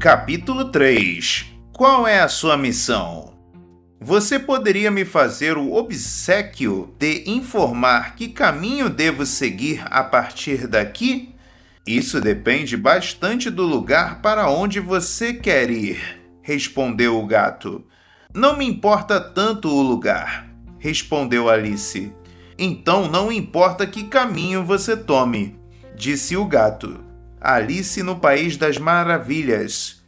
Capítulo 3 Qual é a sua missão? Você poderia me fazer o obsequio de informar que caminho devo seguir a partir daqui? Isso depende bastante do lugar para onde você quer ir, respondeu o gato. Não me importa tanto o lugar, respondeu Alice. Então não importa que caminho você tome, disse o gato. Alice no País das Maravilhas.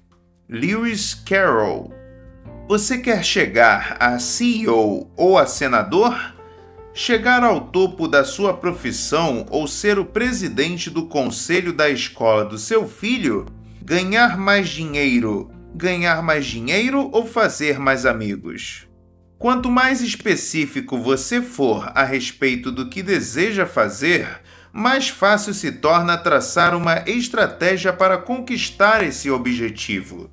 Lewis Carroll. Você quer chegar a CEO ou a senador? Chegar ao topo da sua profissão ou ser o presidente do conselho da escola do seu filho? Ganhar mais dinheiro? Ganhar mais dinheiro ou fazer mais amigos? Quanto mais específico você for a respeito do que deseja fazer, mais fácil se torna traçar uma estratégia para conquistar esse objetivo.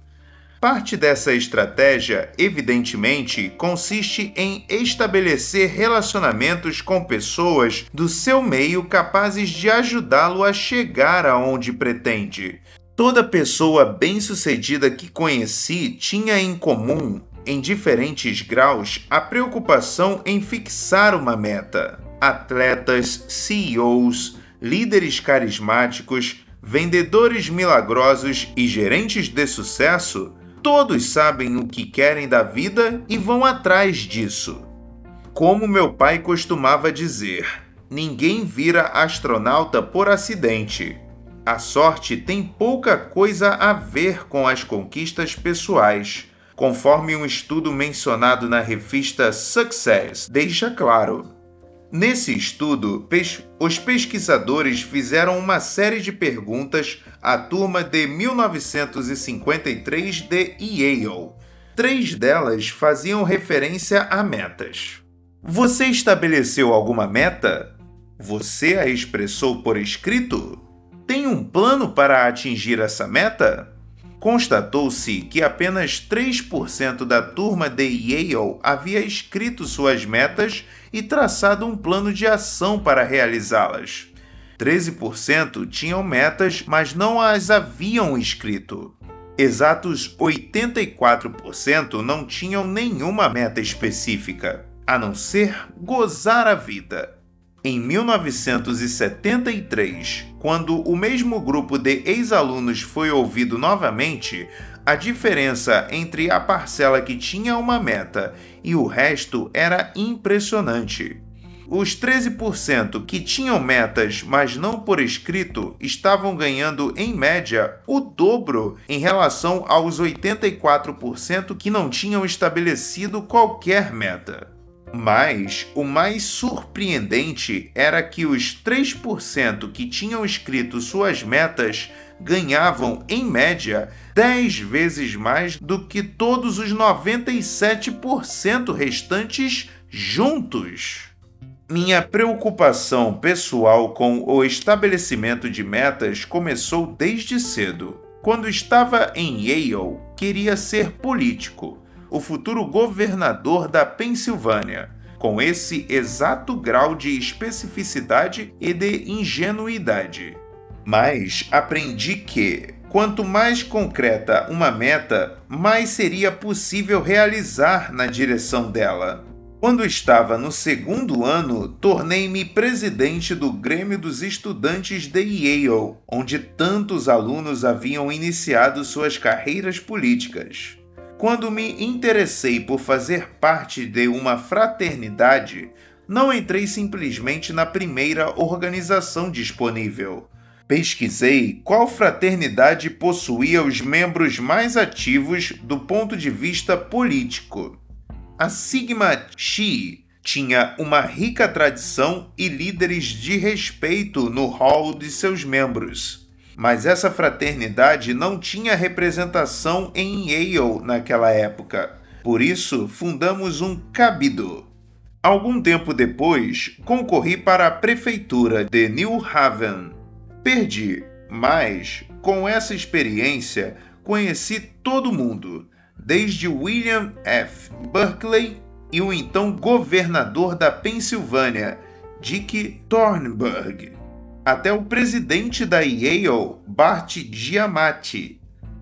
Parte dessa estratégia, evidentemente, consiste em estabelecer relacionamentos com pessoas do seu meio capazes de ajudá-lo a chegar aonde pretende. Toda pessoa bem-sucedida que conheci tinha em comum, em diferentes graus, a preocupação em fixar uma meta. Atletas, CEOs, líderes carismáticos, vendedores milagrosos e gerentes de sucesso Todos sabem o que querem da vida e vão atrás disso. Como meu pai costumava dizer, ninguém vira astronauta por acidente. A sorte tem pouca coisa a ver com as conquistas pessoais, conforme um estudo mencionado na revista Success deixa claro. Nesse estudo, os pesquisadores fizeram uma série de perguntas à turma de 1953 de Yale. Três delas faziam referência a metas. Você estabeleceu alguma meta? Você a expressou por escrito? Tem um plano para atingir essa meta? Constatou-se que apenas 3% da turma de Yale havia escrito suas metas e traçado um plano de ação para realizá-las. 13% tinham metas, mas não as haviam escrito. Exatos 84% não tinham nenhuma meta específica, a não ser gozar a vida. Em 1973, quando o mesmo grupo de ex-alunos foi ouvido novamente, a diferença entre a parcela que tinha uma meta e o resto era impressionante. Os 13% que tinham metas, mas não por escrito, estavam ganhando em média o dobro em relação aos 84% que não tinham estabelecido qualquer meta. Mas o mais surpreendente era que os 3% que tinham escrito suas metas ganhavam, em média, 10 vezes mais do que todos os 97% restantes juntos. Minha preocupação pessoal com o estabelecimento de metas começou desde cedo. Quando estava em Yale, queria ser político o futuro governador da Pensilvânia, com esse exato grau de especificidade e de ingenuidade. Mas aprendi que, quanto mais concreta uma meta, mais seria possível realizar na direção dela. Quando estava no segundo ano, tornei-me presidente do Grêmio dos Estudantes de Yale, onde tantos alunos haviam iniciado suas carreiras políticas. Quando me interessei por fazer parte de uma fraternidade, não entrei simplesmente na primeira organização disponível. Pesquisei qual fraternidade possuía os membros mais ativos do ponto de vista político. A Sigma Chi tinha uma rica tradição e líderes de respeito no hall de seus membros mas essa fraternidade não tinha representação em Yale naquela época. Por isso, fundamos um cabido. Algum tempo depois, concorri para a prefeitura de New Haven. Perdi, mas com essa experiência conheci todo mundo, desde William F. Berkeley e o então governador da Pensilvânia, Dick Thornburg até o presidente da Yale, Bart Giamatti.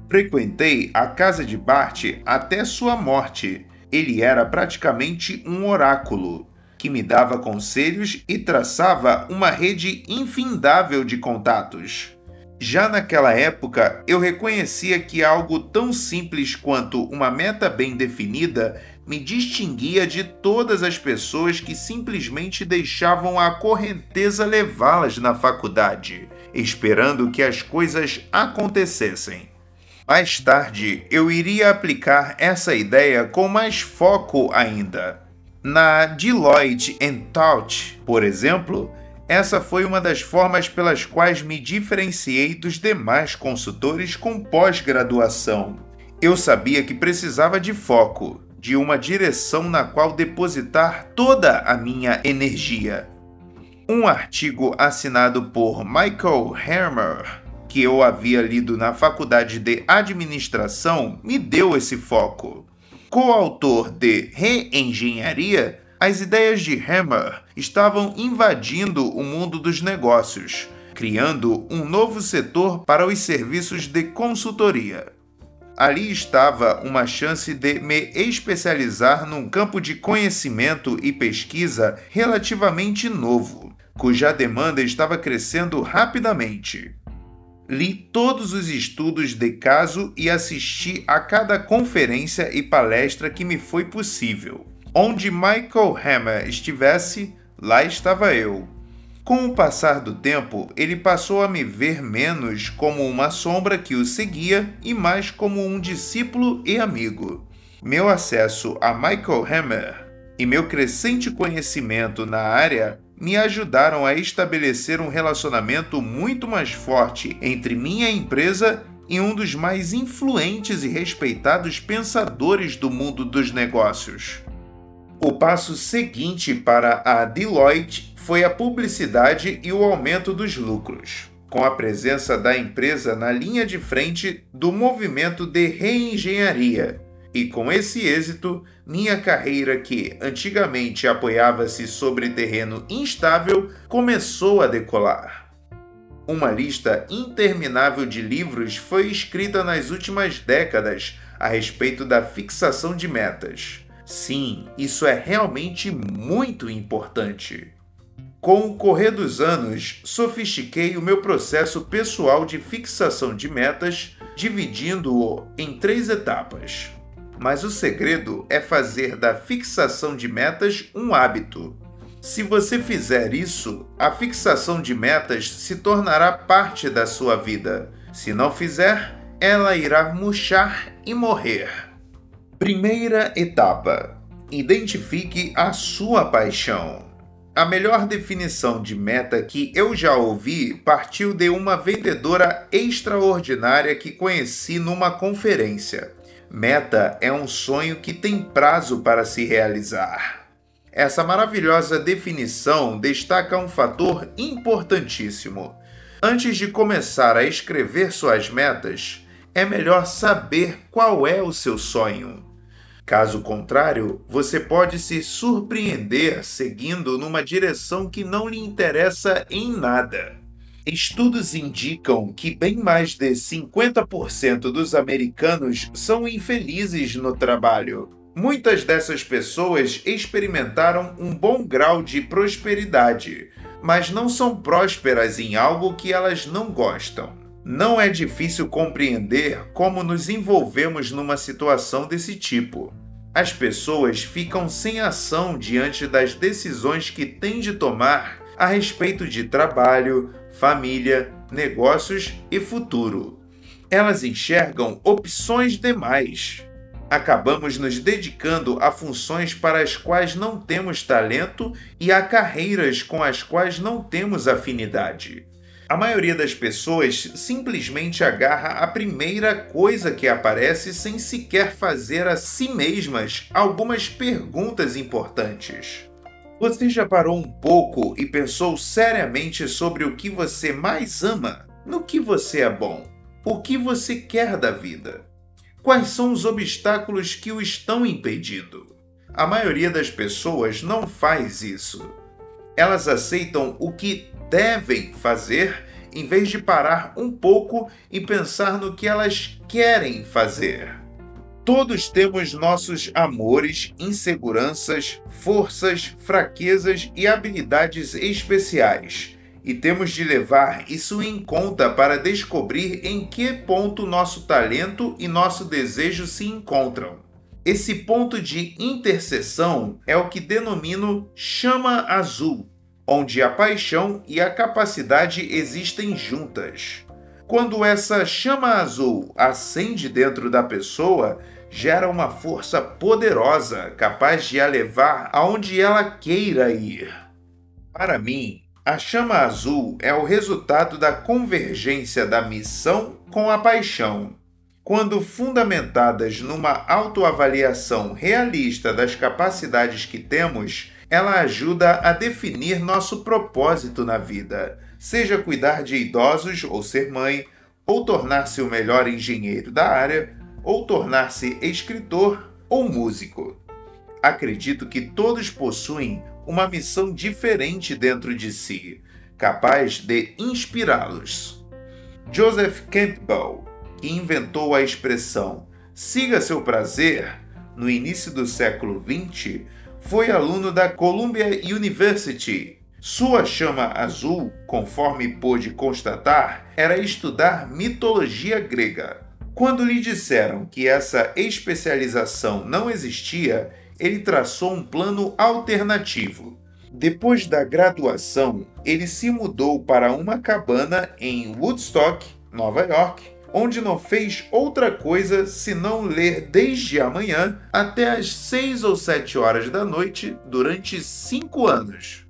Frequentei a casa de Bart até sua morte. Ele era praticamente um oráculo, que me dava conselhos e traçava uma rede infindável de contatos. Já naquela época, eu reconhecia que algo tão simples quanto uma meta bem definida me distinguia de todas as pessoas que simplesmente deixavam a correnteza levá-las na faculdade, esperando que as coisas acontecessem. Mais tarde, eu iria aplicar essa ideia com mais foco ainda. Na Deloitte Touch, por exemplo, essa foi uma das formas pelas quais me diferenciei dos demais consultores com pós-graduação. Eu sabia que precisava de foco, de uma direção na qual depositar toda a minha energia. Um artigo assinado por Michael Hermer, que eu havia lido na faculdade de administração, me deu esse foco. Coautor de Reengenharia, as ideias de Hammer estavam invadindo o mundo dos negócios, criando um novo setor para os serviços de consultoria. Ali estava uma chance de me especializar num campo de conhecimento e pesquisa relativamente novo, cuja demanda estava crescendo rapidamente. Li todos os estudos de caso e assisti a cada conferência e palestra que me foi possível. Onde Michael Hammer estivesse, lá estava eu. Com o passar do tempo, ele passou a me ver menos como uma sombra que o seguia e mais como um discípulo e amigo. Meu acesso a Michael Hammer e meu crescente conhecimento na área me ajudaram a estabelecer um relacionamento muito mais forte entre minha empresa e um dos mais influentes e respeitados pensadores do mundo dos negócios. O passo seguinte para a Deloitte foi a publicidade e o aumento dos lucros, com a presença da empresa na linha de frente do movimento de reengenharia. E com esse êxito, minha carreira, que antigamente apoiava-se sobre terreno instável, começou a decolar. Uma lista interminável de livros foi escrita nas últimas décadas a respeito da fixação de metas Sim, isso é realmente muito importante. Com o correr dos anos, sofistiquei o meu processo pessoal de fixação de metas, dividindo-o em três etapas. Mas o segredo é fazer da fixação de metas um hábito. Se você fizer isso, a fixação de metas se tornará parte da sua vida. Se não fizer, ela irá murchar e morrer. Primeira etapa: identifique a sua paixão. A melhor definição de meta que eu já ouvi partiu de uma vendedora extraordinária que conheci numa conferência. Meta é um sonho que tem prazo para se realizar. Essa maravilhosa definição destaca um fator importantíssimo. Antes de começar a escrever suas metas, é melhor saber qual é o seu sonho. Caso contrário, você pode se surpreender seguindo numa direção que não lhe interessa em nada. Estudos indicam que bem mais de 50% dos americanos são infelizes no trabalho. Muitas dessas pessoas experimentaram um bom grau de prosperidade, mas não são prósperas em algo que elas não gostam. Não é difícil compreender como nos envolvemos numa situação desse tipo. As pessoas ficam sem ação diante das decisões que têm de tomar a respeito de trabalho, família, negócios e futuro. Elas enxergam opções demais. Acabamos nos dedicando a funções para as quais não temos talento e a carreiras com as quais não temos afinidade. A maioria das pessoas simplesmente agarra a primeira coisa que aparece sem sequer fazer a si mesmas algumas perguntas importantes. Você já parou um pouco e pensou seriamente sobre o que você mais ama? No que você é bom? O que você quer da vida? Quais são os obstáculos que o estão impedindo? A maioria das pessoas não faz isso. Elas aceitam o que devem fazer em vez de parar um pouco e pensar no que elas querem fazer. Todos temos nossos amores, inseguranças, forças, fraquezas e habilidades especiais e temos de levar isso em conta para descobrir em que ponto nosso talento e nosso desejo se encontram. Esse ponto de interseção é o que denomino chama azul, onde a paixão e a capacidade existem juntas. Quando essa chama azul acende dentro da pessoa, gera uma força poderosa capaz de a levar aonde ela queira ir. Para mim, a chama azul é o resultado da convergência da missão com a paixão. Quando fundamentadas numa autoavaliação realista das capacidades que temos, ela ajuda a definir nosso propósito na vida, seja cuidar de idosos ou ser mãe, ou tornar-se o melhor engenheiro da área, ou tornar-se escritor ou músico. Acredito que todos possuem uma missão diferente dentro de si, capaz de inspirá-los. Joseph Campbell, que inventou a expressão siga seu prazer no início do século XX, foi aluno da Columbia University. Sua chama azul, conforme pôde constatar, era estudar mitologia grega. Quando lhe disseram que essa especialização não existia, ele traçou um plano alternativo. Depois da graduação, ele se mudou para uma cabana em Woodstock, Nova York, onde não fez outra coisa senão ler desde a manhã até as 6 ou 7 horas da noite durante cinco anos.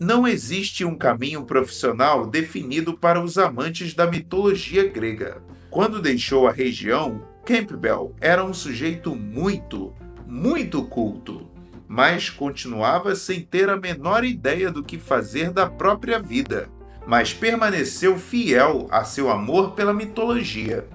Não existe um caminho profissional definido para os amantes da mitologia grega. Quando deixou a região, Campbell era um sujeito muito, muito culto, mas continuava sem ter a menor ideia do que fazer da própria vida, mas permaneceu fiel a seu amor pela mitologia.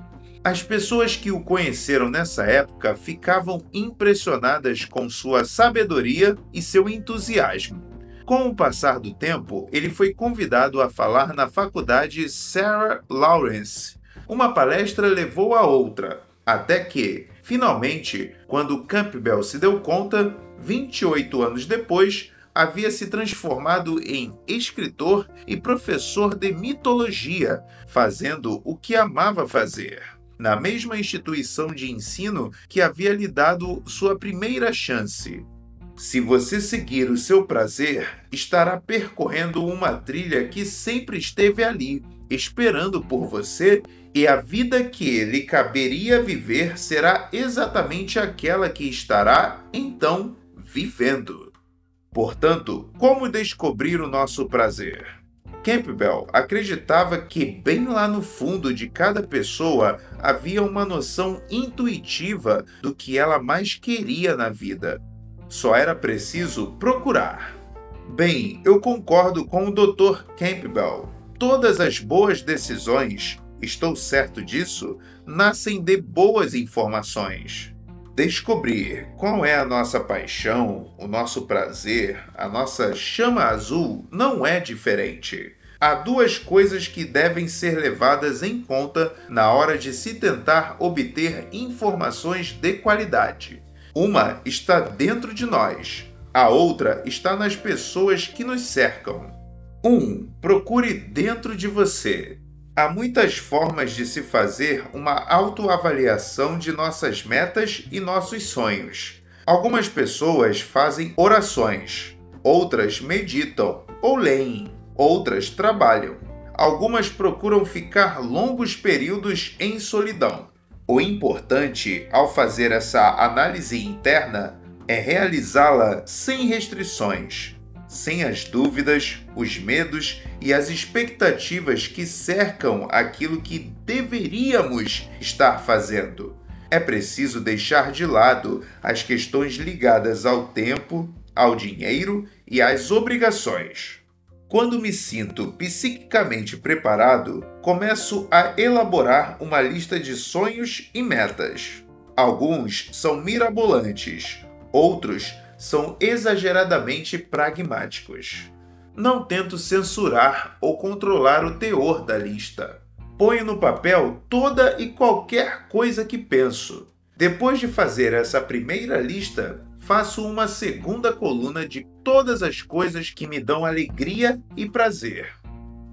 As pessoas que o conheceram nessa época ficavam impressionadas com sua sabedoria e seu entusiasmo. Com o passar do tempo, ele foi convidado a falar na faculdade Sarah Lawrence. Uma palestra levou a outra, até que, finalmente, quando Campbell se deu conta, 28 anos depois, havia se transformado em escritor e professor de mitologia, fazendo o que amava fazer. Na mesma instituição de ensino que havia lhe dado sua primeira chance. Se você seguir o seu prazer, estará percorrendo uma trilha que sempre esteve ali, esperando por você e a vida que lhe caberia viver será exatamente aquela que estará, então, vivendo. Portanto, como descobrir o nosso prazer? Campbell acreditava que bem lá no fundo de cada pessoa havia uma noção intuitiva do que ela mais queria na vida. Só era preciso procurar. Bem, eu concordo com o Dr. Campbell. Todas as boas decisões estou certo disso, nascem de boas informações. Descobrir qual é a nossa paixão, o nosso prazer, a nossa chama azul não é diferente. Há duas coisas que devem ser levadas em conta na hora de se tentar obter informações de qualidade. Uma está dentro de nós, a outra está nas pessoas que nos cercam. 1. Um, procure dentro de você. Há muitas formas de se fazer uma autoavaliação de nossas metas e nossos sonhos. Algumas pessoas fazem orações, outras meditam ou leem, outras trabalham. Algumas procuram ficar longos períodos em solidão. O importante ao fazer essa análise interna é realizá-la sem restrições sem as dúvidas, os medos e as expectativas que cercam aquilo que deveríamos estar fazendo. É preciso deixar de lado as questões ligadas ao tempo, ao dinheiro e às obrigações. Quando me sinto psiquicamente preparado, começo a elaborar uma lista de sonhos e metas. Alguns são mirabolantes, outros são exageradamente pragmáticos. não tento censurar ou controlar o teor da lista. Ponho no papel toda e qualquer coisa que penso. Depois de fazer essa primeira lista, faço uma segunda coluna de todas as coisas que me dão alegria e prazer.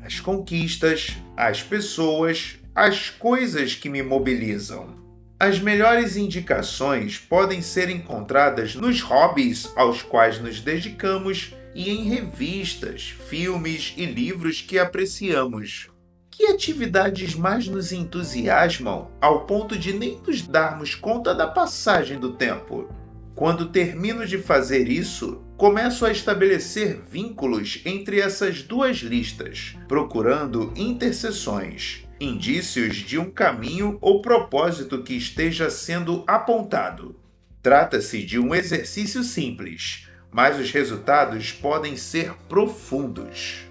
As conquistas, as pessoas, as coisas que me mobilizam. As melhores indicações podem ser encontradas nos hobbies aos quais nos dedicamos e em revistas, filmes e livros que apreciamos. Que atividades mais nos entusiasmam ao ponto de nem nos darmos conta da passagem do tempo? Quando termino de fazer isso, começo a estabelecer vínculos entre essas duas listas, procurando interseções, indícios de um caminho ou propósito que esteja sendo apontado. Trata-se de um exercício simples, mas os resultados podem ser profundos.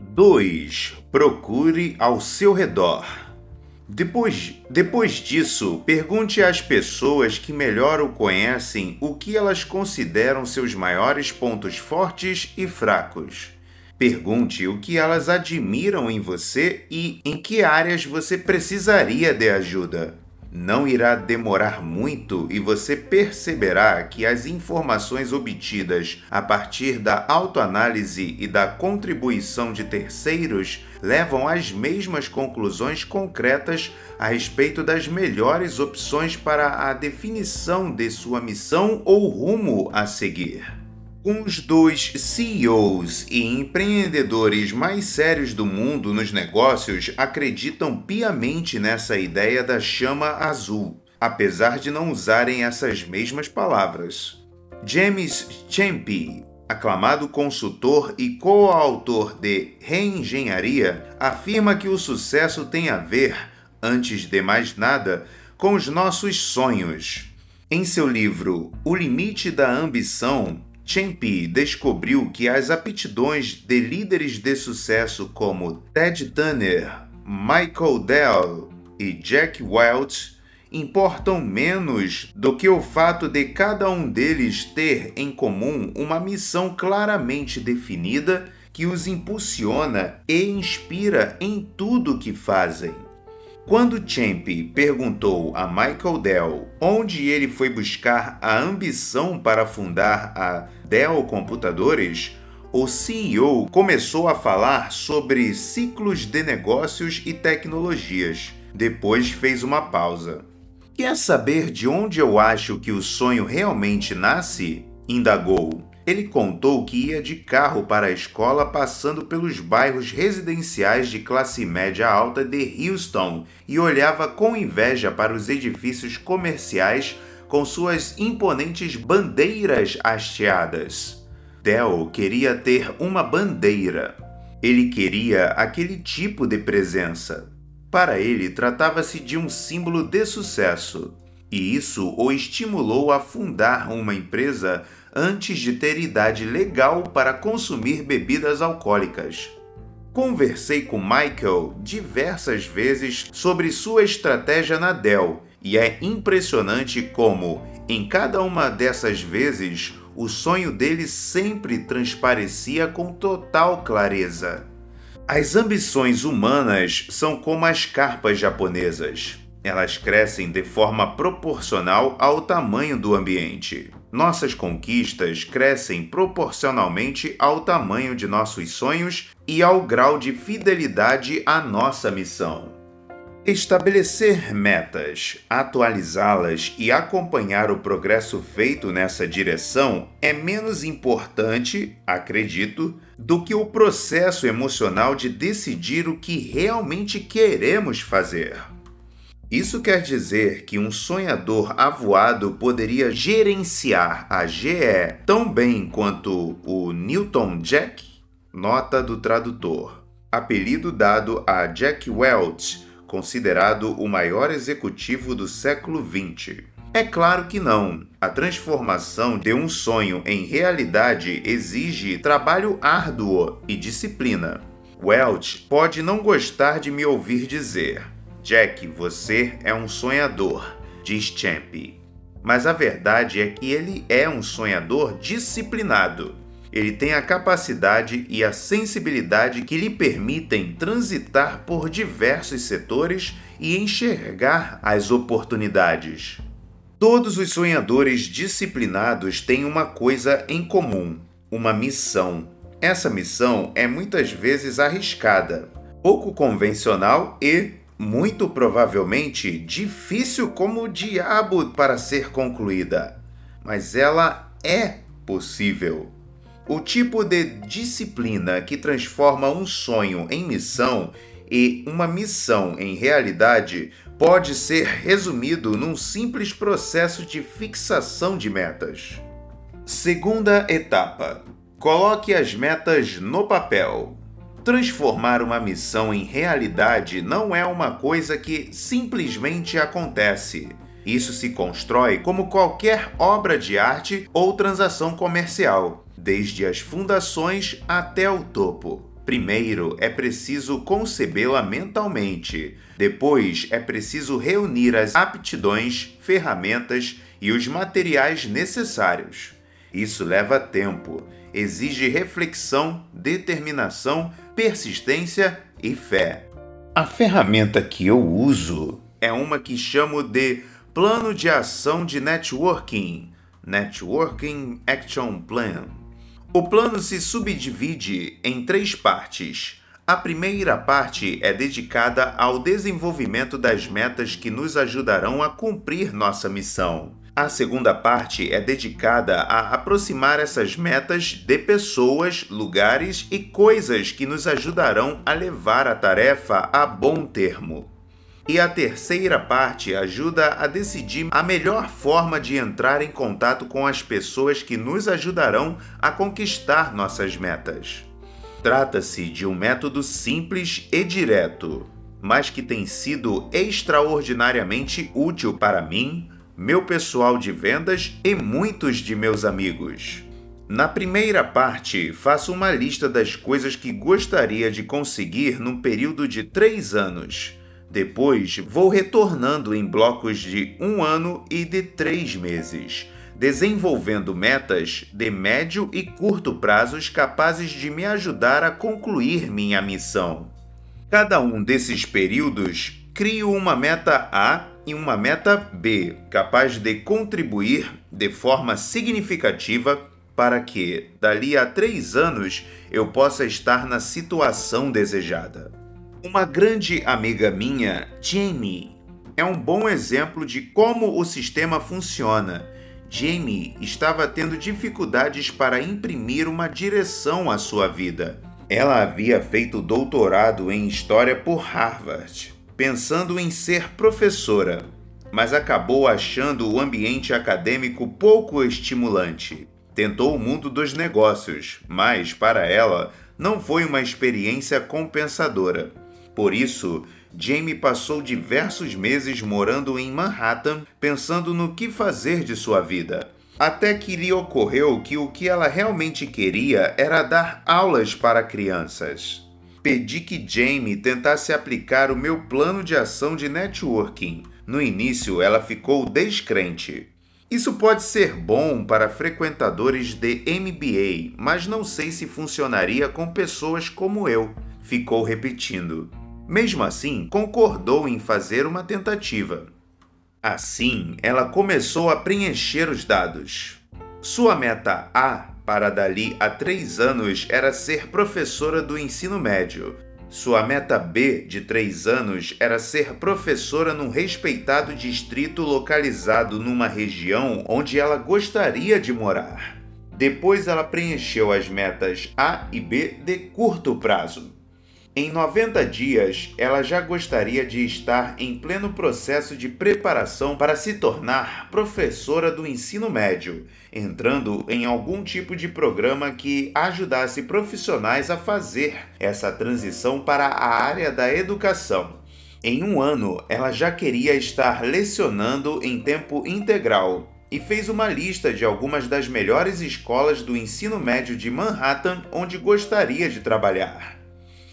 2. Procure ao seu redor. Depois, depois disso, pergunte às pessoas que melhor o conhecem o que elas consideram seus maiores pontos fortes e fracos. Pergunte o que elas admiram em você e em que áreas você precisaria de ajuda. Não irá demorar muito e você perceberá que as informações obtidas a partir da autoanálise e da contribuição de terceiros levam às mesmas conclusões concretas a respeito das melhores opções para a definição de sua missão ou rumo a seguir. Uns dos CEOs e empreendedores mais sérios do mundo nos negócios acreditam piamente nessa ideia da chama azul, apesar de não usarem essas mesmas palavras. James Champy, aclamado consultor e coautor de Reengenharia, afirma que o sucesso tem a ver, antes de mais nada, com os nossos sonhos. Em seu livro O Limite da Ambição, Champy descobriu que as aptidões de líderes de sucesso como Ted Turner, Michael Dell e Jack Welch importam menos do que o fato de cada um deles ter em comum uma missão claramente definida que os impulsiona e inspira em tudo que fazem. Quando Champ perguntou a Michael Dell onde ele foi buscar a ambição para fundar a Dell Computadores, o CEO começou a falar sobre ciclos de negócios e tecnologias. Depois fez uma pausa. Quer saber de onde eu acho que o sonho realmente nasce? indagou. Ele contou que ia de carro para a escola passando pelos bairros residenciais de classe média alta de Houston e olhava com inveja para os edifícios comerciais com suas imponentes bandeiras hasteadas. Dell queria ter uma bandeira. Ele queria aquele tipo de presença. Para ele, tratava-se de um símbolo de sucesso, e isso o estimulou a fundar uma empresa antes de ter idade legal para consumir bebidas alcoólicas. Conversei com Michael diversas vezes sobre sua estratégia na Dell e é impressionante como, em cada uma dessas vezes, o sonho dele sempre transparecia com total clareza. As ambições humanas são como as carpas japonesas. Elas crescem de forma proporcional ao tamanho do ambiente. Nossas conquistas crescem proporcionalmente ao tamanho de nossos sonhos e ao grau de fidelidade à nossa missão. Estabelecer metas, atualizá-las e acompanhar o progresso feito nessa direção é menos importante, acredito, do que o processo emocional de decidir o que realmente queremos fazer. Isso quer dizer que um sonhador avoado poderia gerenciar a GE tão bem quanto o Newton Jack? Nota do tradutor. Apelido dado a Jack Welch, considerado o maior executivo do século XX. É claro que não. A transformação de um sonho em realidade exige trabalho árduo e disciplina. Welch pode não gostar de me ouvir dizer Jack, você é um sonhador, diz Champ. Mas a verdade é que ele é um sonhador disciplinado. Ele tem a capacidade e a sensibilidade que lhe permitem transitar por diversos setores e enxergar as oportunidades. Todos os sonhadores disciplinados têm uma coisa em comum: uma missão. Essa missão é muitas vezes arriscada, pouco convencional e, muito provavelmente, difícil como o diabo para ser concluída. Mas ela é possível. O tipo de disciplina que transforma um sonho em missão e uma missão em realidade pode ser resumido num simples processo de fixação de metas. Segunda etapa: coloque as metas no papel. Transformar uma missão em realidade não é uma coisa que simplesmente acontece. Isso se constrói como qualquer obra de arte ou transação comercial, desde as fundações até o topo. Primeiro é preciso concebê-la mentalmente, depois é preciso reunir as aptidões, ferramentas e os materiais necessários. Isso leva tempo, exige reflexão, determinação, persistência e fé. A ferramenta que eu uso é uma que chamo de Plano de Ação de Networking Networking Action Plan. O plano se subdivide em três partes. A primeira parte é dedicada ao desenvolvimento das metas que nos ajudarão a cumprir nossa missão. A segunda parte é dedicada a aproximar essas metas de pessoas, lugares e coisas que nos ajudarão a levar a tarefa a bom termo. E a terceira parte ajuda a decidir a melhor forma de entrar em contato com as pessoas que nos ajudarão a conquistar nossas metas. Trata-se de um método simples e direto, mas que tem sido extraordinariamente útil para mim, meu pessoal de vendas e muitos de meus amigos. Na primeira parte, faço uma lista das coisas que gostaria de conseguir num período de três anos depois, vou retornando em blocos de um ano e de três meses, desenvolvendo metas de médio e curto prazos capazes de me ajudar a concluir minha missão. Cada um desses períodos, crio uma meta A e uma meta B, capaz de contribuir de forma significativa para que, dali a três anos, eu possa estar na situação desejada. Uma grande amiga minha, Jamie, é um bom exemplo de como o sistema funciona. Jamie estava tendo dificuldades para imprimir uma direção à sua vida. Ela havia feito doutorado em História por Harvard, pensando em ser professora, mas acabou achando o ambiente acadêmico pouco estimulante. Tentou o mundo dos negócios, mas, para ela, não foi uma experiência compensadora. Por isso, Jamie passou diversos meses morando em Manhattan, pensando no que fazer de sua vida. Até que lhe ocorreu que o que ela realmente queria era dar aulas para crianças. Pedi que Jamie tentasse aplicar o meu plano de ação de networking. No início, ela ficou descrente. Isso pode ser bom para frequentadores de MBA, mas não sei se funcionaria com pessoas como eu. Ficou repetindo. Mesmo assim, concordou em fazer uma tentativa. Assim, ela começou a preencher os dados. Sua meta A para dali a três anos era ser professora do ensino médio. Sua meta B de três anos era ser professora num respeitado distrito localizado numa região onde ela gostaria de morar. Depois ela preencheu as metas A e B de curto prazo. Em 90 dias, ela já gostaria de estar em pleno processo de preparação para se tornar professora do ensino médio, entrando em algum tipo de programa que ajudasse profissionais a fazer essa transição para a área da educação. Em um ano, ela já queria estar lecionando em tempo integral e fez uma lista de algumas das melhores escolas do ensino médio de Manhattan onde gostaria de trabalhar.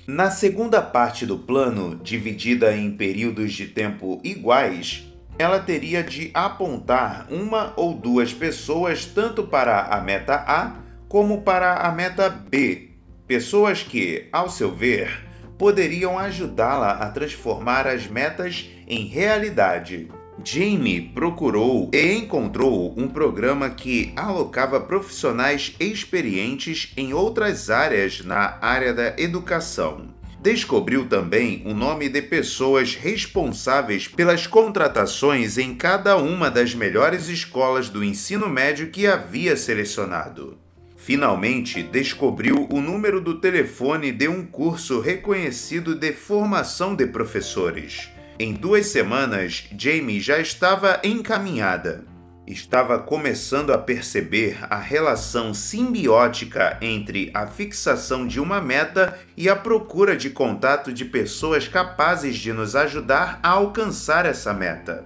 Na segunda parte do plano, dividida em períodos de tempo iguais, ela teria de apontar uma ou duas pessoas tanto para a meta A como para a meta B, pessoas que, ao seu ver, poderiam ajudá-la a transformar as metas em realidade. Jamie procurou e encontrou um programa que alocava profissionais experientes em outras áreas na área da educação. Descobriu também o nome de pessoas responsáveis pelas contratações em cada uma das melhores escolas do ensino médio que havia selecionado. Finalmente, descobriu o número do telefone de um curso reconhecido de formação de professores. Em duas semanas, Jamie já estava encaminhada. Estava começando a perceber a relação simbiótica entre a fixação de uma meta e a procura de contato de pessoas capazes de nos ajudar a alcançar essa meta.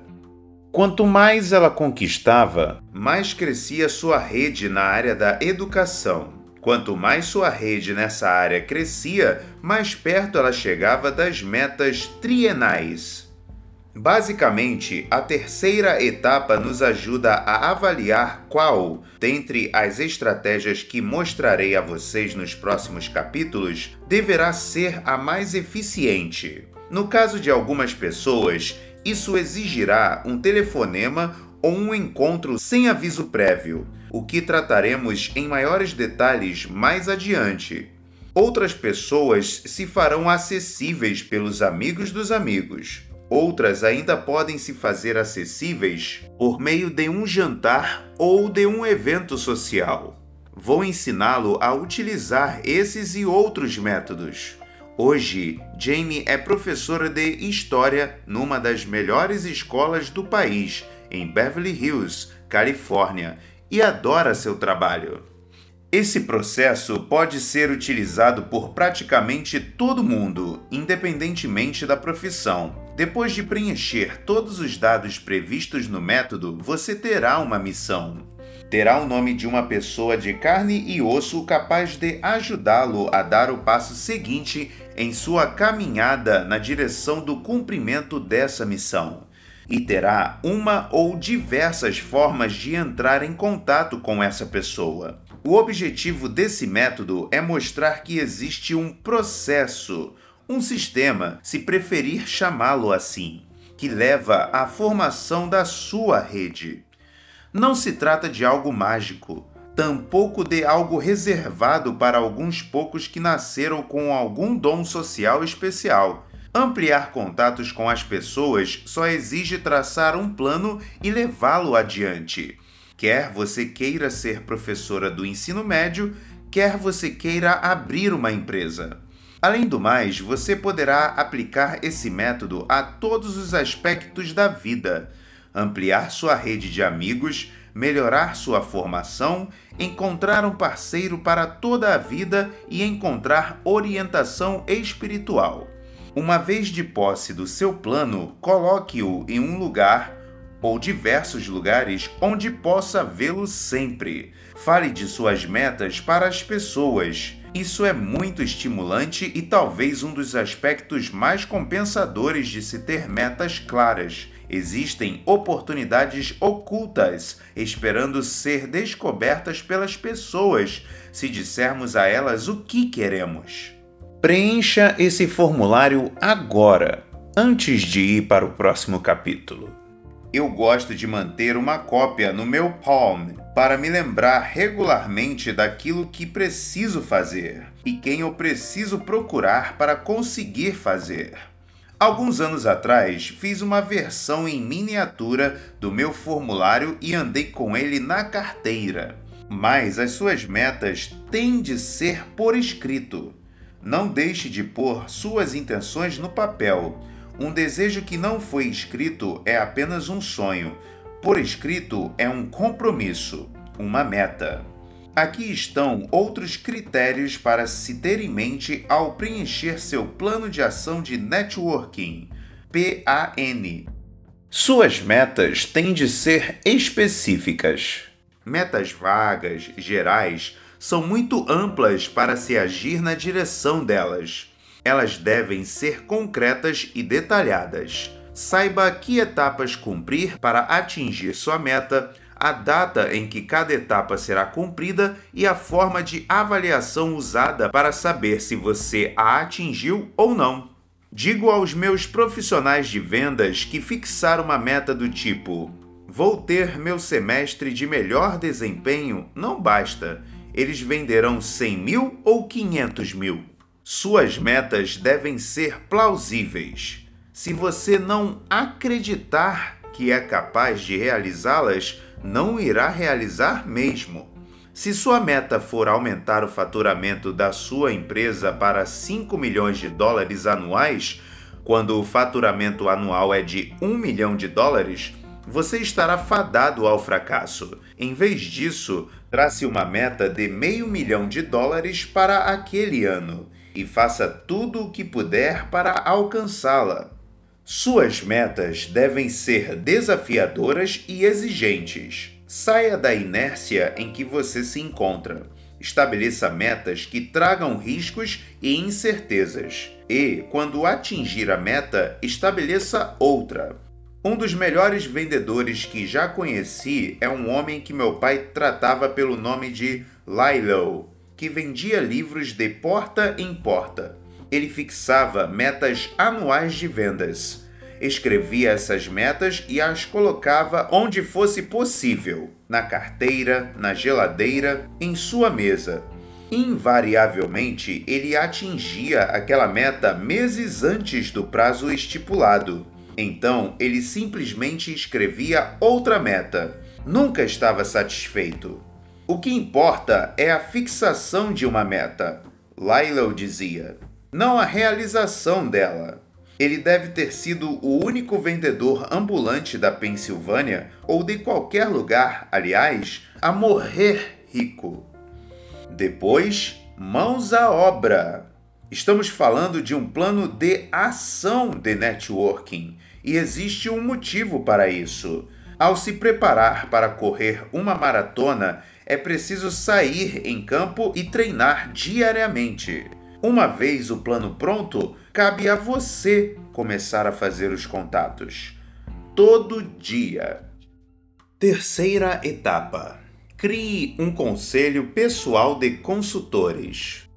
Quanto mais ela conquistava, mais crescia sua rede na área da educação. Quanto mais sua rede nessa área crescia, mais perto ela chegava das metas trienais. Basicamente, a terceira etapa nos ajuda a avaliar qual, dentre as estratégias que mostrarei a vocês nos próximos capítulos, deverá ser a mais eficiente. No caso de algumas pessoas, isso exigirá um telefonema ou um encontro sem aviso prévio, o que trataremos em maiores detalhes mais adiante. Outras pessoas se farão acessíveis pelos amigos dos amigos. Outras ainda podem se fazer acessíveis por meio de um jantar ou de um evento social. Vou ensiná-lo a utilizar esses e outros métodos. Hoje, Jamie é professora de História numa das melhores escolas do país, em Beverly Hills, Califórnia, e adora seu trabalho. Esse processo pode ser utilizado por praticamente todo mundo, independentemente da profissão. Depois de preencher todos os dados previstos no método, você terá uma missão terá o nome de uma pessoa de carne e osso capaz de ajudá-lo a dar o passo seguinte em sua caminhada na direção do cumprimento dessa missão. E terá uma ou diversas formas de entrar em contato com essa pessoa. O objetivo desse método é mostrar que existe um processo, um sistema, se preferir chamá-lo assim, que leva à formação da sua rede. Não se trata de algo mágico, tampouco de algo reservado para alguns poucos que nasceram com algum dom social especial. Ampliar contatos com as pessoas só exige traçar um plano e levá-lo adiante. Quer você queira ser professora do ensino médio, quer você queira abrir uma empresa. Além do mais, você poderá aplicar esse método a todos os aspectos da vida ampliar sua rede de amigos, melhorar sua formação, encontrar um parceiro para toda a vida e encontrar orientação espiritual. Uma vez de posse do seu plano, coloque-o em um lugar ou diversos lugares onde possa vê-lo sempre. Fale de suas metas para as pessoas. Isso é muito estimulante e talvez um dos aspectos mais compensadores de se ter metas claras. Existem oportunidades ocultas esperando ser descobertas pelas pessoas se dissermos a elas o que queremos. Preencha esse formulário agora, antes de ir para o próximo capítulo. Eu gosto de manter uma cópia no meu Palm para me lembrar regularmente daquilo que preciso fazer e quem eu preciso procurar para conseguir fazer. Alguns anos atrás, fiz uma versão em miniatura do meu formulário e andei com ele na carteira. Mas as suas metas têm de ser por escrito. Não deixe de pôr suas intenções no papel. Um desejo que não foi escrito é apenas um sonho. Por escrito é um compromisso, uma meta. Aqui estão outros critérios para se ter em mente ao preencher seu plano de ação de networking, PAN. Suas metas têm de ser específicas. Metas vagas, gerais, são muito amplas para se agir na direção delas. Elas devem ser concretas e detalhadas. Saiba que etapas cumprir para atingir sua meta a data em que cada etapa será cumprida e a forma de avaliação usada para saber se você a atingiu ou não. Digo aos meus profissionais de vendas que fixar uma meta do tipo: vou ter meu semestre de melhor desempenho não basta. Eles venderão 100 mil ou 500 mil. Suas metas devem ser plausíveis. Se você não acreditar que é capaz de realizá-las, não irá realizar mesmo. Se sua meta for aumentar o faturamento da sua empresa para 5 milhões de dólares anuais, quando o faturamento anual é de 1 milhão de dólares, você estará fadado ao fracasso. Em vez disso, trace uma meta de meio milhão de dólares para aquele ano e faça tudo o que puder para alcançá-la. Suas metas devem ser desafiadoras e exigentes. Saia da inércia em que você se encontra. Estabeleça metas que tragam riscos e incertezas. E, quando atingir a meta, estabeleça outra. Um dos melhores vendedores que já conheci é um homem que meu pai tratava pelo nome de Lilo, que vendia livros de porta em porta. Ele fixava metas anuais de vendas escrevia essas metas e as colocava onde fosse possível na carteira, na geladeira, em sua mesa. Invariavelmente, ele atingia aquela meta meses antes do prazo estipulado. Então, ele simplesmente escrevia outra meta. Nunca estava satisfeito. O que importa é a fixação de uma meta, Lilo dizia, não a realização dela. Ele deve ter sido o único vendedor ambulante da Pensilvânia ou de qualquer lugar, aliás, a morrer rico. Depois, mãos à obra. Estamos falando de um plano de ação de networking e existe um motivo para isso. Ao se preparar para correr uma maratona, é preciso sair em campo e treinar diariamente. Uma vez o plano pronto, cabe a você começar a fazer os contatos. Todo dia. Terceira etapa: crie um conselho pessoal de consultores.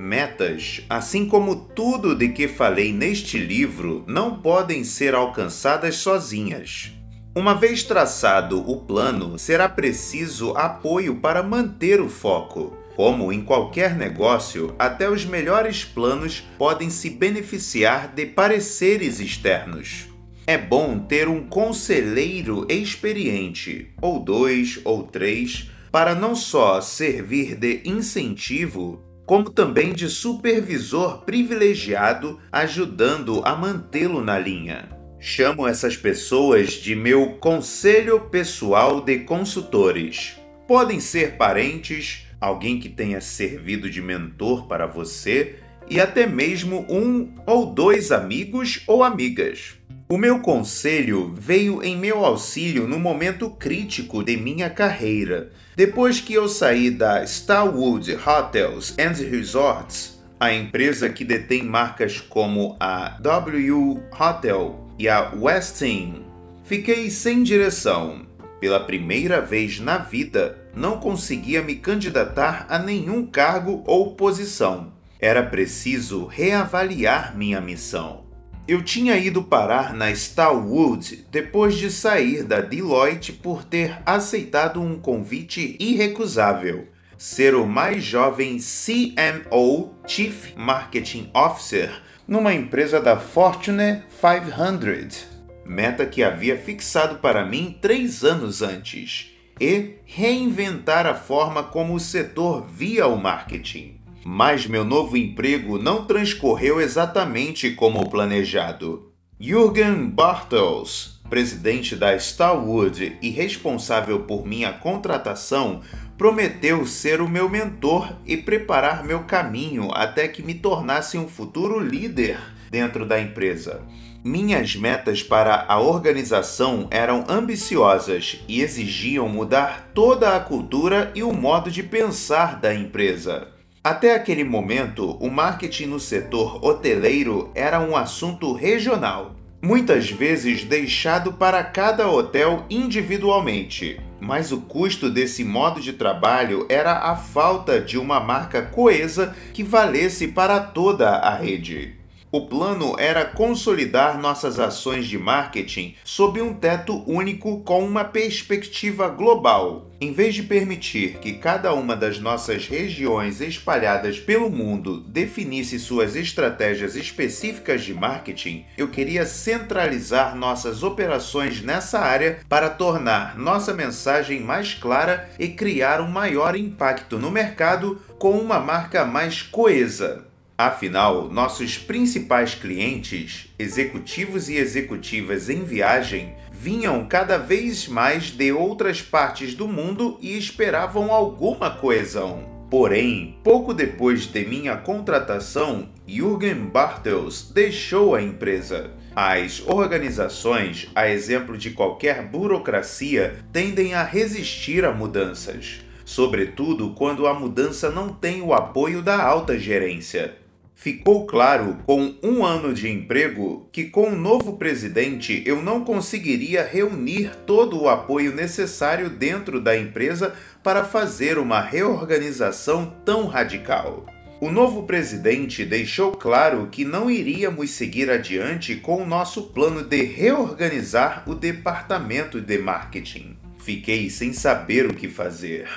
Metas, assim como tudo de que falei neste livro, não podem ser alcançadas sozinhas. Uma vez traçado o plano, será preciso apoio para manter o foco. Como em qualquer negócio, até os melhores planos podem se beneficiar de pareceres externos. É bom ter um conselheiro experiente, ou dois ou três, para não só servir de incentivo, como também de supervisor privilegiado, ajudando a mantê-lo na linha. Chamo essas pessoas de meu conselho pessoal de consultores. Podem ser parentes, alguém que tenha servido de mentor para você e até mesmo um ou dois amigos ou amigas. O meu conselho veio em meu auxílio no momento crítico de minha carreira. Depois que eu saí da Starwood Hotels and Resorts, a empresa que detém marcas como a W Hotel e a Westin, fiquei sem direção. Pela primeira vez na vida, não conseguia me candidatar a nenhum cargo ou posição. Era preciso reavaliar minha missão. Eu tinha ido parar na Starwood depois de sair da Deloitte por ter aceitado um convite irrecusável. Ser o mais jovem CMO, Chief Marketing Officer, numa empresa da Fortune 500, meta que havia fixado para mim três anos antes e reinventar a forma como o setor via o marketing. Mas meu novo emprego não transcorreu exatamente como planejado. Jürgen Bartels, presidente da Starwood e responsável por minha contratação, prometeu ser o meu mentor e preparar meu caminho até que me tornasse um futuro líder dentro da empresa. Minhas metas para a organização eram ambiciosas e exigiam mudar toda a cultura e o modo de pensar da empresa. Até aquele momento, o marketing no setor hoteleiro era um assunto regional, muitas vezes deixado para cada hotel individualmente. mas o custo desse modo de trabalho era a falta de uma marca coesa que valesse para toda a rede. O plano era consolidar nossas ações de marketing sob um teto único com uma perspectiva global. Em vez de permitir que cada uma das nossas regiões espalhadas pelo mundo definisse suas estratégias específicas de marketing, eu queria centralizar nossas operações nessa área para tornar nossa mensagem mais clara e criar um maior impacto no mercado com uma marca mais coesa. Afinal, nossos principais clientes, executivos e executivas em viagem, vinham cada vez mais de outras partes do mundo e esperavam alguma coesão. Porém, pouco depois de minha contratação, Jürgen Bartels deixou a empresa. As organizações, a exemplo de qualquer burocracia, tendem a resistir a mudanças, sobretudo quando a mudança não tem o apoio da alta gerência. Ficou claro, com um ano de emprego, que com o novo presidente eu não conseguiria reunir todo o apoio necessário dentro da empresa para fazer uma reorganização tão radical. O novo presidente deixou claro que não iríamos seguir adiante com o nosso plano de reorganizar o departamento de marketing. Fiquei sem saber o que fazer.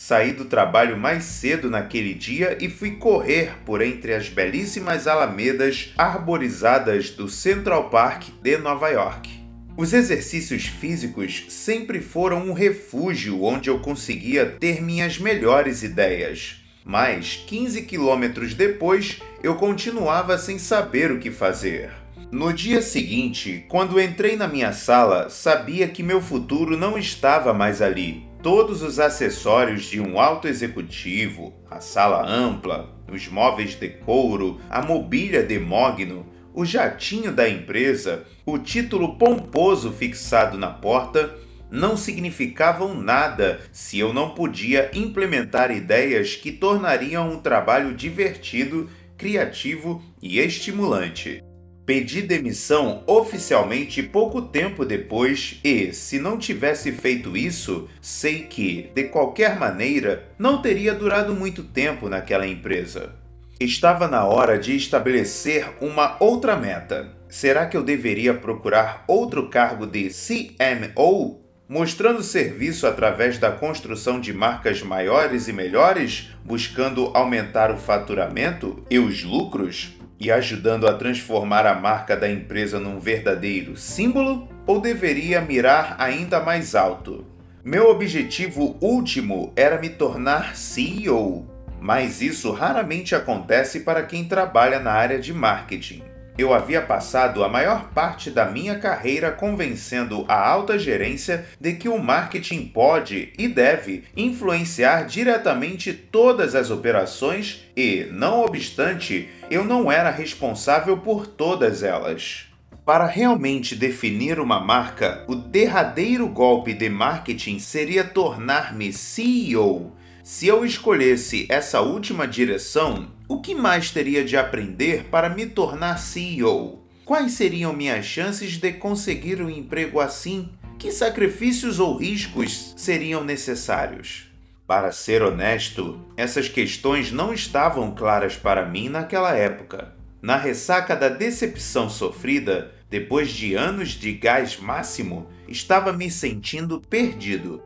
Saí do trabalho mais cedo naquele dia e fui correr por entre as belíssimas alamedas arborizadas do Central Park de Nova York. Os exercícios físicos sempre foram um refúgio onde eu conseguia ter minhas melhores ideias. Mas 15 quilômetros depois, eu continuava sem saber o que fazer. No dia seguinte, quando entrei na minha sala, sabia que meu futuro não estava mais ali todos os acessórios de um alto executivo, a sala ampla, os móveis de couro, a mobília de mogno, o jatinho da empresa, o título pomposo fixado na porta, não significavam nada se eu não podia implementar ideias que tornariam um trabalho divertido, criativo e estimulante. Pedi demissão oficialmente pouco tempo depois e, se não tivesse feito isso, sei que, de qualquer maneira, não teria durado muito tempo naquela empresa. Estava na hora de estabelecer uma outra meta. Será que eu deveria procurar outro cargo de CMO? Mostrando serviço através da construção de marcas maiores e melhores, buscando aumentar o faturamento e os lucros? E ajudando a transformar a marca da empresa num verdadeiro símbolo? Ou deveria mirar ainda mais alto? Meu objetivo último era me tornar CEO, mas isso raramente acontece para quem trabalha na área de marketing. Eu havia passado a maior parte da minha carreira convencendo a alta gerência de que o marketing pode e deve influenciar diretamente todas as operações e, não obstante, eu não era responsável por todas elas. Para realmente definir uma marca, o derradeiro golpe de marketing seria tornar-me CEO. Se eu escolhesse essa última direção, o que mais teria de aprender para me tornar CEO? Quais seriam minhas chances de conseguir um emprego assim? Que sacrifícios ou riscos seriam necessários? Para ser honesto, essas questões não estavam claras para mim naquela época. Na ressaca da decepção sofrida, depois de anos de gás máximo, estava me sentindo perdido.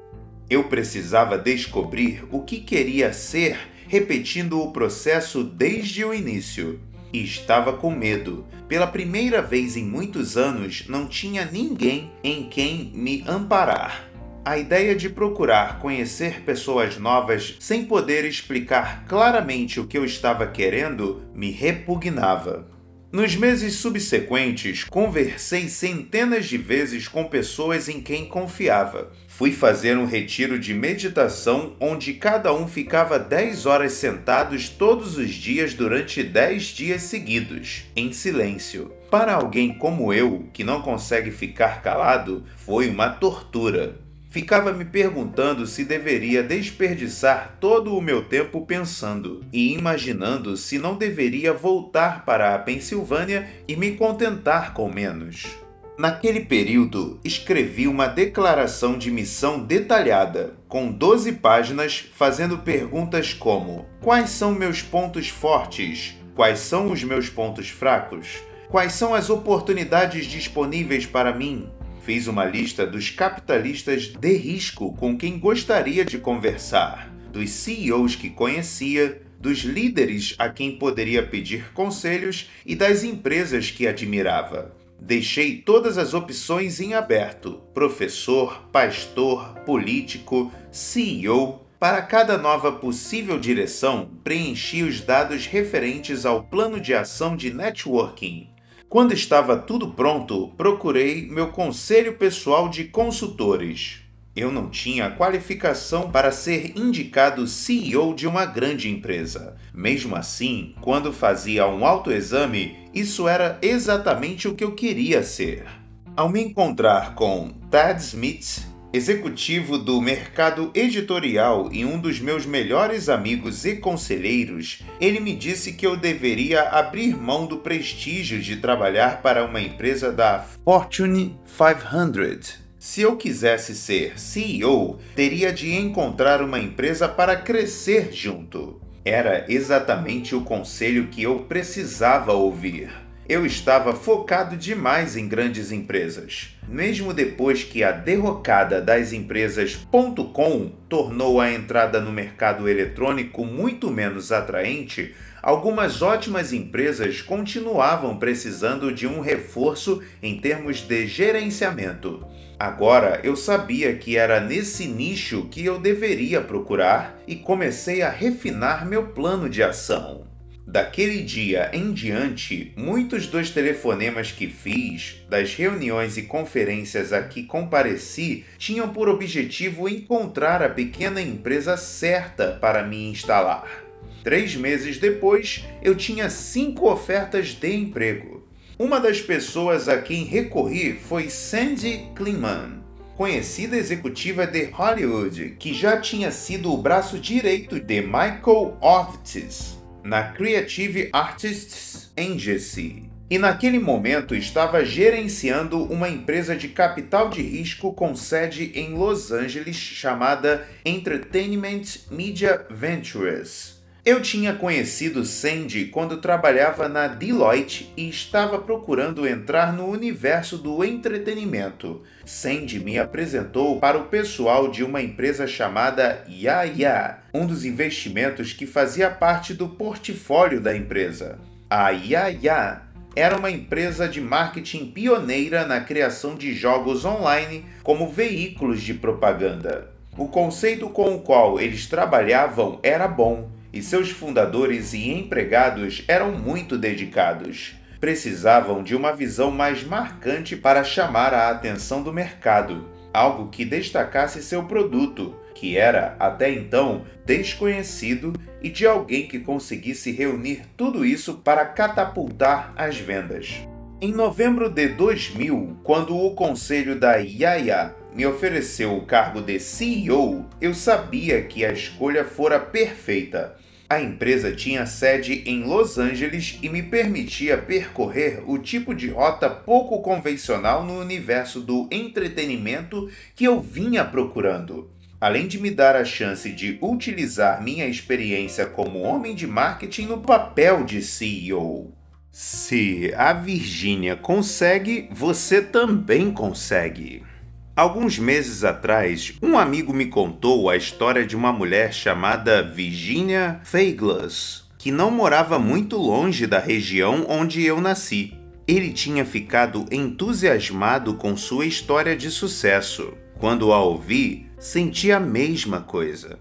Eu precisava descobrir o que queria ser repetindo o processo desde o início. E estava com medo. Pela primeira vez em muitos anos, não tinha ninguém em quem me amparar. A ideia de procurar conhecer pessoas novas sem poder explicar claramente o que eu estava querendo me repugnava. Nos meses subsequentes, conversei centenas de vezes com pessoas em quem confiava. Fui fazer um retiro de meditação onde cada um ficava 10 horas sentados todos os dias durante 10 dias seguidos, em silêncio. Para alguém como eu, que não consegue ficar calado, foi uma tortura ficava me perguntando se deveria desperdiçar todo o meu tempo pensando e imaginando se não deveria voltar para a Pensilvânia e me contentar com menos. Naquele período, escrevi uma declaração de missão detalhada, com 12 páginas, fazendo perguntas como: Quais são meus pontos fortes? Quais são os meus pontos fracos? Quais são as oportunidades disponíveis para mim? Fiz uma lista dos capitalistas de risco com quem gostaria de conversar, dos CEOs que conhecia, dos líderes a quem poderia pedir conselhos e das empresas que admirava. Deixei todas as opções em aberto: professor, pastor, político, CEO. Para cada nova possível direção, preenchi os dados referentes ao plano de ação de networking. Quando estava tudo pronto, procurei meu conselho pessoal de consultores. Eu não tinha qualificação para ser indicado CEO de uma grande empresa. Mesmo assim, quando fazia um autoexame, isso era exatamente o que eu queria ser. Ao me encontrar com Tad Smith, executivo do mercado editorial e um dos meus melhores amigos e conselheiros, ele me disse que eu deveria abrir mão do prestígio de trabalhar para uma empresa da Fortune 500 se eu quisesse ser CEO, teria de encontrar uma empresa para crescer junto. Era exatamente o conselho que eu precisava ouvir. Eu estava focado demais em grandes empresas. Mesmo depois que a derrocada das empresas .com tornou a entrada no mercado eletrônico muito menos atraente, algumas ótimas empresas continuavam precisando de um reforço em termos de gerenciamento. Agora eu sabia que era nesse nicho que eu deveria procurar e comecei a refinar meu plano de ação. Daquele dia em diante, muitos dos telefonemas que fiz, das reuniões e conferências a que compareci, tinham por objetivo encontrar a pequena empresa certa para me instalar. Três meses depois, eu tinha cinco ofertas de emprego. Uma das pessoas a quem recorri foi Sandy Kleinman, conhecida executiva de Hollywood, que já tinha sido o braço direito de Michael Ortiz na Creative Artists Agency. E naquele momento estava gerenciando uma empresa de capital de risco com sede em Los Angeles chamada Entertainment Media Ventures. Eu tinha conhecido Sandy quando trabalhava na Deloitte e estava procurando entrar no universo do entretenimento. Sandy me apresentou para o pessoal de uma empresa chamada Yaya, um dos investimentos que fazia parte do portfólio da empresa. A Yaya era uma empresa de marketing pioneira na criação de jogos online como veículos de propaganda. O conceito com o qual eles trabalhavam era bom e seus fundadores e empregados eram muito dedicados. Precisavam de uma visão mais marcante para chamar a atenção do mercado, algo que destacasse seu produto, que era até então desconhecido, e de alguém que conseguisse reunir tudo isso para catapultar as vendas. Em novembro de 2000, quando o conselho da Yaya me ofereceu o cargo de CEO, eu sabia que a escolha fora perfeita. A empresa tinha sede em Los Angeles e me permitia percorrer o tipo de rota pouco convencional no universo do entretenimento que eu vinha procurando. Além de me dar a chance de utilizar minha experiência como homem de marketing no papel de CEO. Se a Virgínia consegue, você também consegue. Alguns meses atrás, um amigo me contou a história de uma mulher chamada Virginia Feiglas, que não morava muito longe da região onde eu nasci. Ele tinha ficado entusiasmado com sua história de sucesso. Quando a ouvi, senti a mesma coisa.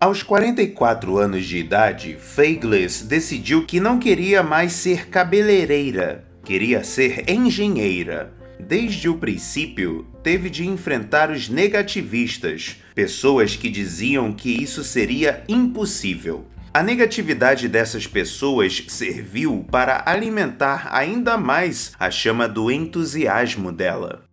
Aos 44 anos de idade, Feiglas decidiu que não queria mais ser cabeleireira, queria ser engenheira. Desde o princípio, teve de enfrentar os negativistas, pessoas que diziam que isso seria impossível. A negatividade dessas pessoas serviu para alimentar ainda mais a chama do entusiasmo dela.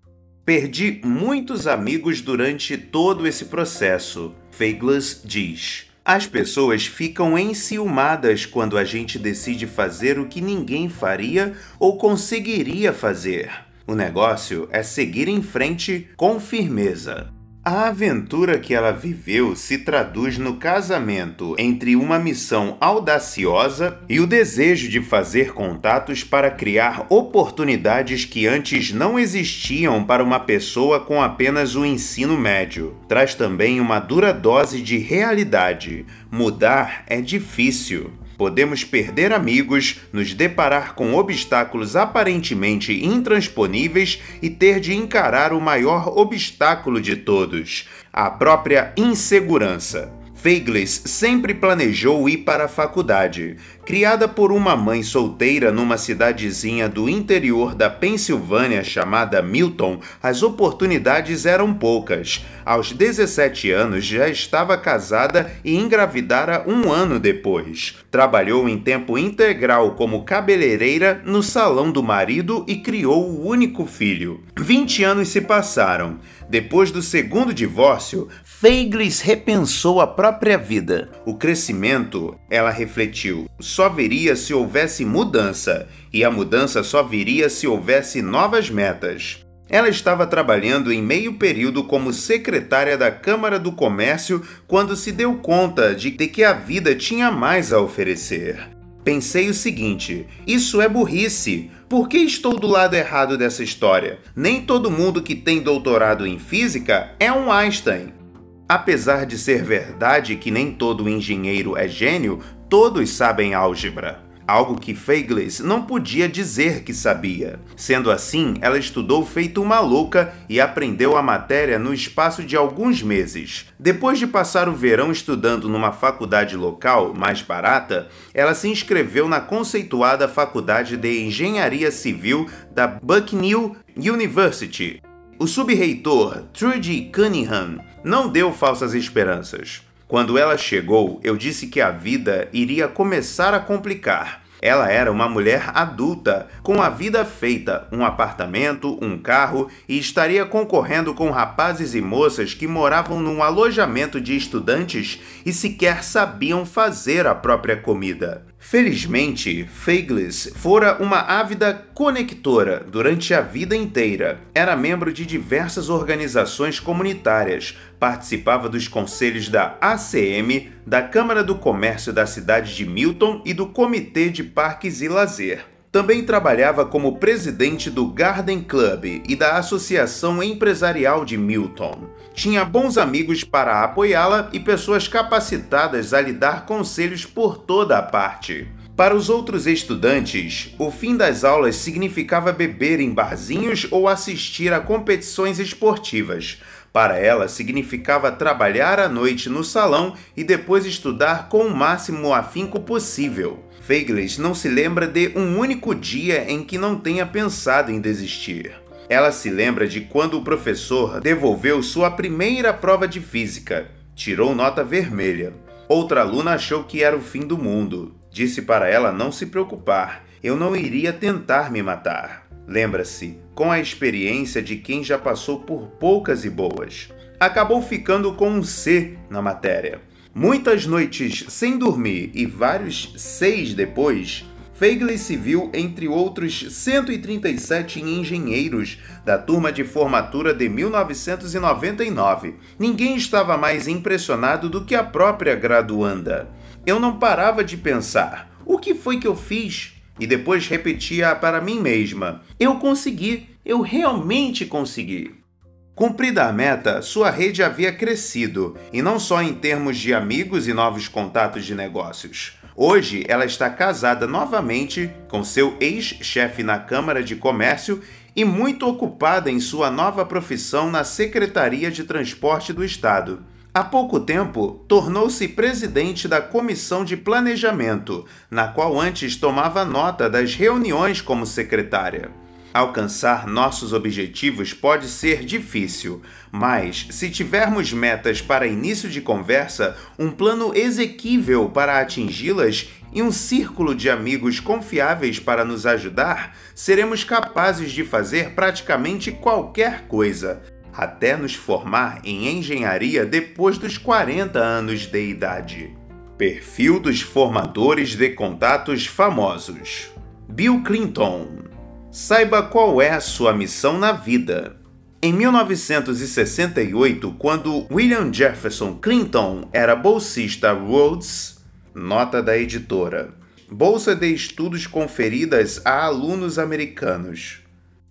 Perdi muitos amigos durante todo esse processo, Feiglas diz. As pessoas ficam enciumadas quando a gente decide fazer o que ninguém faria ou conseguiria fazer. O negócio é seguir em frente com firmeza. A aventura que ela viveu se traduz no casamento entre uma missão audaciosa e o desejo de fazer contatos para criar oportunidades que antes não existiam para uma pessoa com apenas o ensino médio. Traz também uma dura dose de realidade. Mudar é difícil. Podemos perder amigos, nos deparar com obstáculos aparentemente intransponíveis e ter de encarar o maior obstáculo de todos: a própria insegurança. Feigles sempre planejou ir para a faculdade. Criada por uma mãe solteira numa cidadezinha do interior da Pensilvânia chamada Milton, as oportunidades eram poucas. Aos 17 anos já estava casada e engravidara um ano depois. Trabalhou em tempo integral como cabeleireira no salão do marido e criou o único filho. 20 anos se passaram. Depois do segundo divórcio, Feiglis repensou a própria vida. O crescimento, ela refletiu, só viria se houvesse mudança, e a mudança só viria se houvesse novas metas. Ela estava trabalhando em meio período como secretária da Câmara do Comércio quando se deu conta de que a vida tinha mais a oferecer. Pensei o seguinte: isso é burrice. Por que estou do lado errado dessa história? Nem todo mundo que tem doutorado em física é um Einstein. Apesar de ser verdade que nem todo engenheiro é gênio, todos sabem álgebra algo que Feigles não podia dizer que sabia. Sendo assim, ela estudou feito uma louca e aprendeu a matéria no espaço de alguns meses. Depois de passar o verão estudando numa faculdade local, mais barata, ela se inscreveu na conceituada Faculdade de Engenharia Civil da Bucknell University. O subreitor Trudy Cunningham não deu falsas esperanças. Quando ela chegou, eu disse que a vida iria começar a complicar. Ela era uma mulher adulta, com a vida feita, um apartamento, um carro e estaria concorrendo com rapazes e moças que moravam num alojamento de estudantes e sequer sabiam fazer a própria comida. Felizmente, Feigles fora uma ávida conectora durante a vida inteira. Era membro de diversas organizações comunitárias, participava dos conselhos da ACM, da Câmara do Comércio da cidade de Milton e do Comitê de Parques e Lazer. Também trabalhava como presidente do Garden Club e da Associação Empresarial de Milton. Tinha bons amigos para apoiá-la e pessoas capacitadas a lhe dar conselhos por toda a parte. Para os outros estudantes, o fim das aulas significava beber em barzinhos ou assistir a competições esportivas. Para ela, significava trabalhar à noite no salão e depois estudar com o máximo afinco possível. Feigles não se lembra de um único dia em que não tenha pensado em desistir. Ela se lembra de quando o professor devolveu sua primeira prova de física. Tirou nota vermelha. Outra aluna achou que era o fim do mundo. Disse para ela não se preocupar. Eu não iria tentar me matar. Lembra-se, com a experiência de quem já passou por poucas e boas. Acabou ficando com um C na matéria Muitas noites sem dormir e vários seis depois, Feigley se viu entre outros 137 engenheiros da turma de formatura de 1999. Ninguém estava mais impressionado do que a própria graduanda. Eu não parava de pensar: o que foi que eu fiz? E depois repetia para mim mesma: eu consegui, eu realmente consegui. Cumprida a meta, sua rede havia crescido, e não só em termos de amigos e novos contatos de negócios. Hoje, ela está casada novamente com seu ex-chefe na Câmara de Comércio e muito ocupada em sua nova profissão na Secretaria de Transporte do Estado. Há pouco tempo, tornou-se presidente da Comissão de Planejamento, na qual antes tomava nota das reuniões como secretária. Alcançar nossos objetivos pode ser difícil, mas se tivermos metas para início de conversa, um plano exequível para atingi-las e um círculo de amigos confiáveis para nos ajudar, seremos capazes de fazer praticamente qualquer coisa, até nos formar em engenharia depois dos 40 anos de idade. Perfil dos formadores de contatos famosos: Bill Clinton Saiba qual é a sua missão na vida. Em 1968, quando William Jefferson Clinton era bolsista Rhodes, nota da editora, bolsa de estudos conferidas a alunos americanos.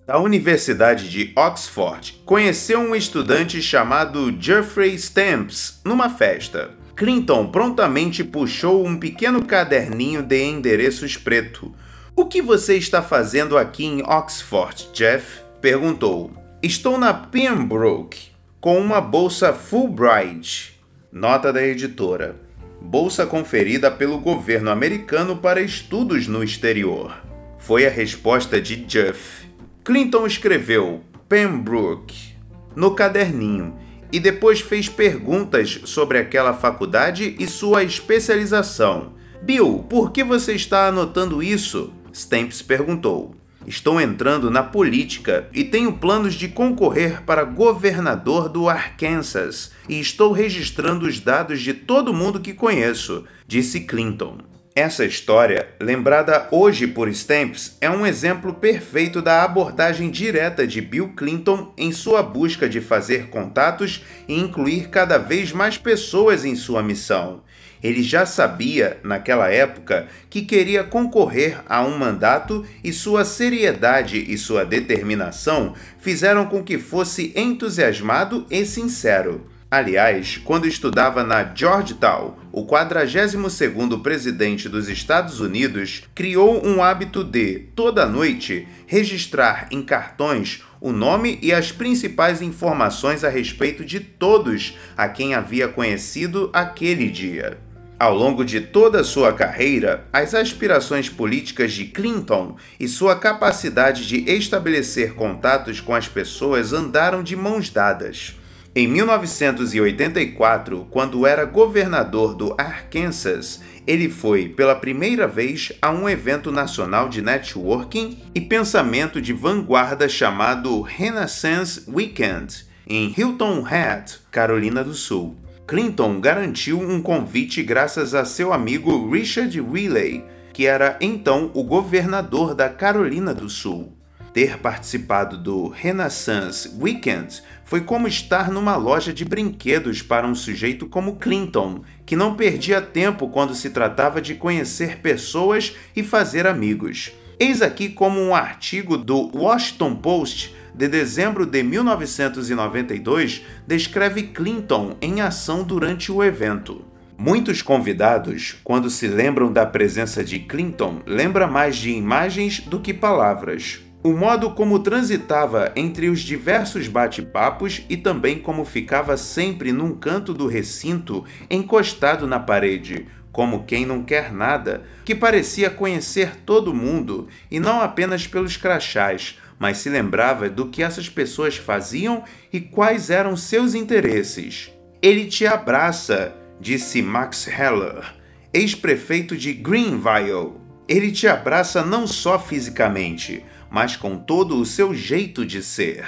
Da Universidade de Oxford, conheceu um estudante chamado Jeffrey Stamps numa festa. Clinton prontamente puxou um pequeno caderninho de endereços preto. O que você está fazendo aqui em Oxford, Jeff? perguntou. Estou na Pembroke com uma bolsa Fulbright. Nota da editora. Bolsa conferida pelo governo americano para estudos no exterior. Foi a resposta de Jeff. Clinton escreveu Pembroke no caderninho e depois fez perguntas sobre aquela faculdade e sua especialização. Bill, por que você está anotando isso? Stamps perguntou. Estou entrando na política e tenho planos de concorrer para governador do Arkansas e estou registrando os dados de todo mundo que conheço, disse Clinton. Essa história, lembrada hoje por Stamps, é um exemplo perfeito da abordagem direta de Bill Clinton em sua busca de fazer contatos e incluir cada vez mais pessoas em sua missão. Ele já sabia, naquela época, que queria concorrer a um mandato e sua seriedade e sua determinação fizeram com que fosse entusiasmado e sincero. Aliás, quando estudava na Georgetown, o 42º presidente dos Estados Unidos criou um hábito de, toda noite, registrar em cartões o nome e as principais informações a respeito de todos a quem havia conhecido aquele dia. Ao longo de toda a sua carreira, as aspirações políticas de Clinton e sua capacidade de estabelecer contatos com as pessoas andaram de mãos dadas. Em 1984, quando era governador do Arkansas, ele foi pela primeira vez a um evento nacional de networking e pensamento de vanguarda chamado Renaissance Weekend, em Hilton Head, Carolina do Sul. Clinton garantiu um convite graças a seu amigo Richard Riley, que era então o governador da Carolina do Sul. Ter participado do Renaissance Weekend foi como estar numa loja de brinquedos para um sujeito como Clinton, que não perdia tempo quando se tratava de conhecer pessoas e fazer amigos. Eis aqui como um artigo do Washington Post de dezembro de 1992 descreve Clinton em ação durante o evento. Muitos convidados, quando se lembram da presença de Clinton, lembra mais de imagens do que palavras. O modo como transitava entre os diversos bate-papos e também como ficava sempre num canto do recinto, encostado na parede, como quem não quer nada, que parecia conhecer todo mundo e não apenas pelos crachás, mas se lembrava do que essas pessoas faziam e quais eram seus interesses. Ele te abraça, disse Max Heller, ex-prefeito de Greenville. Ele te abraça não só fisicamente, mas com todo o seu jeito de ser.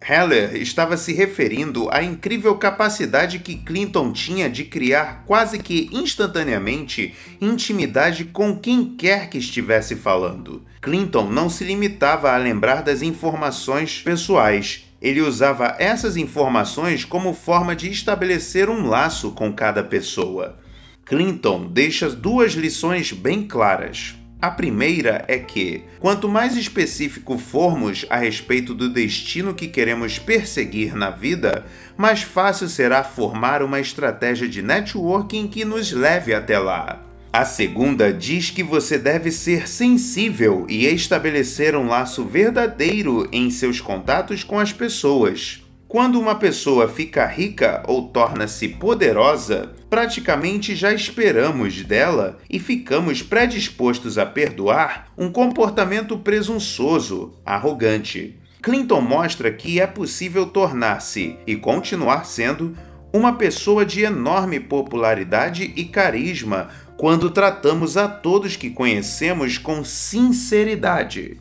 Heller estava se referindo à incrível capacidade que Clinton tinha de criar quase que instantaneamente intimidade com quem quer que estivesse falando. Clinton não se limitava a lembrar das informações pessoais. Ele usava essas informações como forma de estabelecer um laço com cada pessoa. Clinton deixa duas lições bem claras. A primeira é que, quanto mais específico formos a respeito do destino que queremos perseguir na vida, mais fácil será formar uma estratégia de networking que nos leve até lá. A segunda diz que você deve ser sensível e estabelecer um laço verdadeiro em seus contatos com as pessoas. Quando uma pessoa fica rica ou torna-se poderosa, praticamente já esperamos dela e ficamos predispostos a perdoar um comportamento presunçoso, arrogante. Clinton mostra que é possível tornar-se e continuar sendo uma pessoa de enorme popularidade e carisma quando tratamos a todos que conhecemos com sinceridade.